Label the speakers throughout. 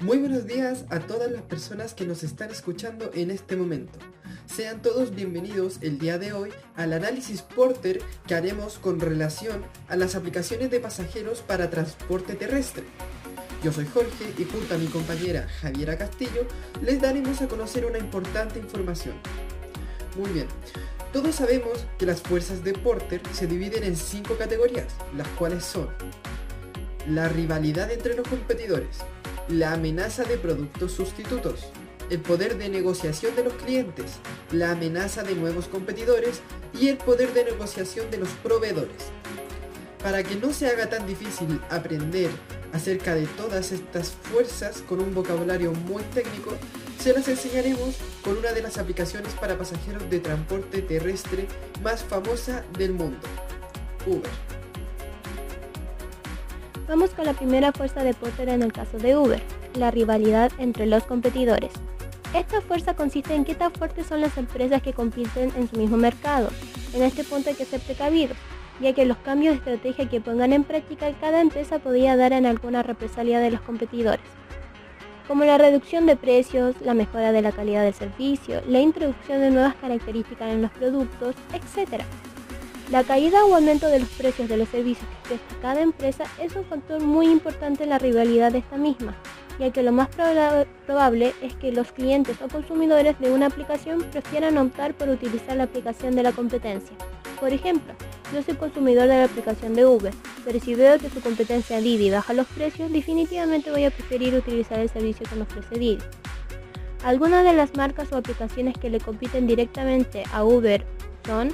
Speaker 1: Muy buenos días a todas las personas que nos están escuchando en este momento. Sean todos bienvenidos el día de hoy al análisis Porter que haremos con relación a las aplicaciones de pasajeros para transporte terrestre. Yo soy Jorge y junto a mi compañera Javiera Castillo les daremos a conocer una importante información. Muy bien, todos sabemos que las fuerzas de Porter se dividen en cinco categorías, las cuales son la rivalidad entre los competidores, la amenaza de productos sustitutos, el poder de negociación de los clientes, la amenaza de nuevos competidores y el poder de negociación de los proveedores. Para que no se haga tan difícil aprender acerca de todas estas fuerzas con un vocabulario muy técnico, se las enseñaremos con una de las aplicaciones para pasajeros de transporte terrestre más famosa del mundo, Uber.
Speaker 2: Vamos con la primera fuerza de Porter en el caso de Uber, la rivalidad entre los competidores. Esta fuerza consiste en qué tan fuertes son las empresas que compiten en su mismo mercado. En este punto hay que ser precavidos, ya que los cambios de estrategia que pongan en práctica cada empresa podría dar en alguna represalia de los competidores, como la reducción de precios, la mejora de la calidad del servicio, la introducción de nuevas características en los productos, etc. La caída o aumento de los precios de los servicios que presta cada empresa es un factor muy importante en la rivalidad de esta misma, ya que lo más probable es que los clientes o consumidores de una aplicación prefieran optar por utilizar la aplicación de la competencia. Por ejemplo, yo soy consumidor de la aplicación de Uber, pero si veo que su competencia Didi baja los precios, definitivamente voy a preferir utilizar el servicio que me ofrece. Algunas de las marcas o aplicaciones que le compiten directamente a Uber son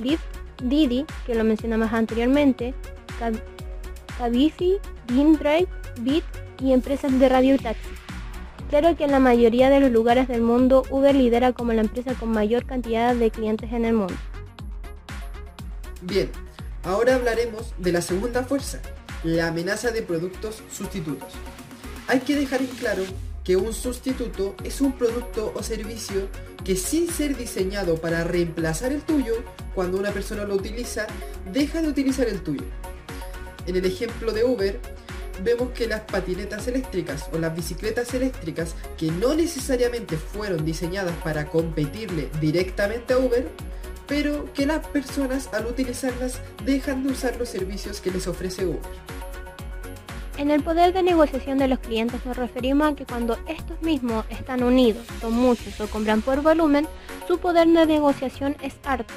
Speaker 2: Lyft, Didi, que lo mencionamos anteriormente, Cabify, GameDrive, Bit y empresas de radio y taxi. Claro que en la mayoría de los lugares del mundo Uber lidera como la empresa con mayor cantidad de clientes en el mundo.
Speaker 1: Bien, ahora hablaremos de la segunda fuerza, la amenaza de productos sustitutos. Hay que dejar en claro que un sustituto es un producto o servicio que sin ser diseñado para reemplazar el tuyo, cuando una persona lo utiliza, deja de utilizar el tuyo. En el ejemplo de Uber, vemos que las patinetas eléctricas o las bicicletas eléctricas que no necesariamente fueron diseñadas para competirle directamente a Uber, pero que las personas al utilizarlas dejan de usar los servicios que les ofrece Uber.
Speaker 2: En el poder de negociación de los clientes nos referimos a que cuando estos mismos están unidos, son muchos o compran por volumen, su poder de negociación es harto.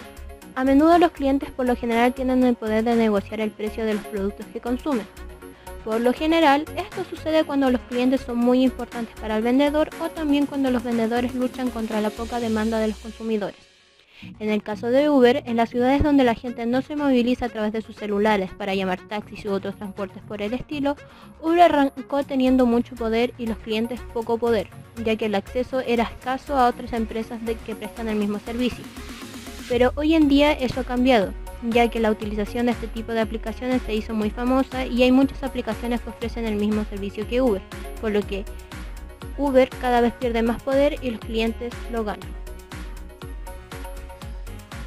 Speaker 2: A menudo los clientes por lo general tienen el poder de negociar el precio de los productos que consumen. Por lo general, esto sucede cuando los clientes son muy importantes para el vendedor o también cuando los vendedores luchan contra la poca demanda de los consumidores. En el caso de Uber, en las ciudades donde la gente no se moviliza a través de sus celulares para llamar taxis u otros transportes por el estilo, Uber arrancó teniendo mucho poder y los clientes poco poder, ya que el acceso era escaso a otras empresas que prestan el mismo servicio. Pero hoy en día eso ha cambiado, ya que la utilización de este tipo de aplicaciones se hizo muy famosa y hay muchas aplicaciones que ofrecen el mismo servicio que Uber, por lo que Uber cada vez pierde más poder y los clientes lo ganan.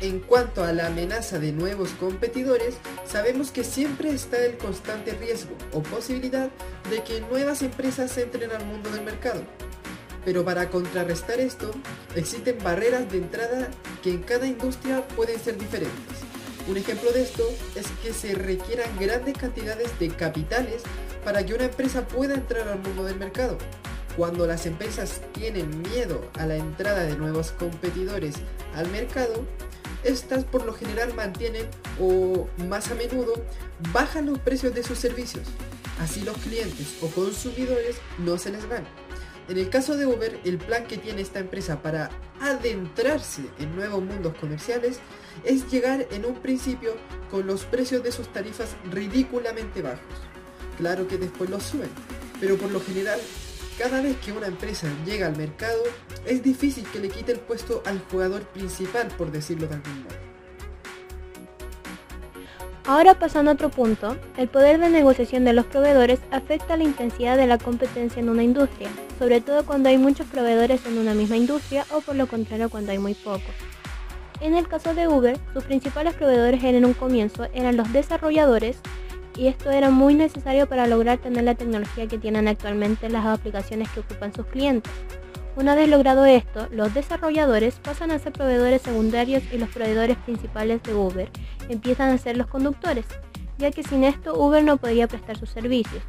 Speaker 1: En cuanto a la amenaza de nuevos competidores, sabemos que siempre está el constante riesgo o posibilidad de que nuevas empresas entren al mundo del mercado. Pero para contrarrestar esto, existen barreras de entrada que en cada industria pueden ser diferentes. Un ejemplo de esto es que se requieran grandes cantidades de capitales para que una empresa pueda entrar al mundo del mercado. Cuando las empresas tienen miedo a la entrada de nuevos competidores al mercado, estas por lo general mantienen o más a menudo bajan los precios de sus servicios. Así los clientes o consumidores no se les van. En el caso de Uber, el plan que tiene esta empresa para adentrarse en nuevos mundos comerciales es llegar en un principio con los precios de sus tarifas ridículamente bajos. Claro que después los suben, pero por lo general cada vez que una empresa llega al mercado, es difícil que le quite el puesto al jugador principal, por decirlo de algún modo.
Speaker 2: Ahora pasando a otro punto, el poder de negociación de los proveedores afecta la intensidad de la competencia en una industria, sobre todo cuando hay muchos proveedores en una misma industria o por lo contrario cuando hay muy pocos. En el caso de Uber, sus principales proveedores en un comienzo eran los desarrolladores y esto era muy necesario para lograr tener la tecnología que tienen actualmente las aplicaciones que ocupan sus clientes. Una vez logrado esto, los desarrolladores pasan a ser proveedores secundarios y los proveedores principales de Uber empiezan a ser los conductores, ya que sin esto Uber no podría prestar sus servicios.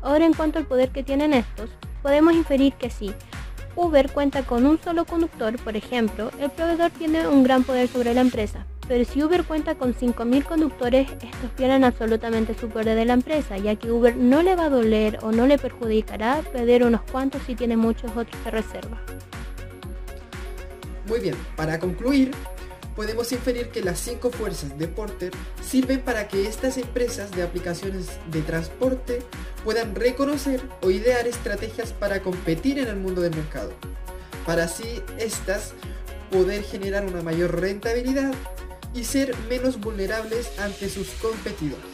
Speaker 2: Ahora en cuanto al poder que tienen estos, podemos inferir que si Uber cuenta con un solo conductor, por ejemplo, el proveedor tiene un gran poder sobre la empresa, pero si Uber cuenta con 5.000 conductores, estos pierden absolutamente su poder de la empresa, ya que Uber no le va a doler o no le perjudicará perder unos cuantos si tiene muchos otros de reserva.
Speaker 1: Muy bien, para concluir, podemos inferir que las cinco fuerzas de Porter sirven para que estas empresas de aplicaciones de transporte puedan reconocer o idear estrategias para competir en el mundo del mercado, para así estas poder generar una mayor rentabilidad y ser menos vulnerables ante sus competidores.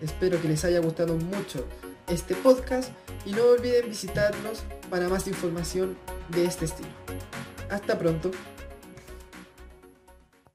Speaker 1: Espero que les haya gustado mucho este podcast y no olviden visitarnos para más información de este estilo. Hasta pronto.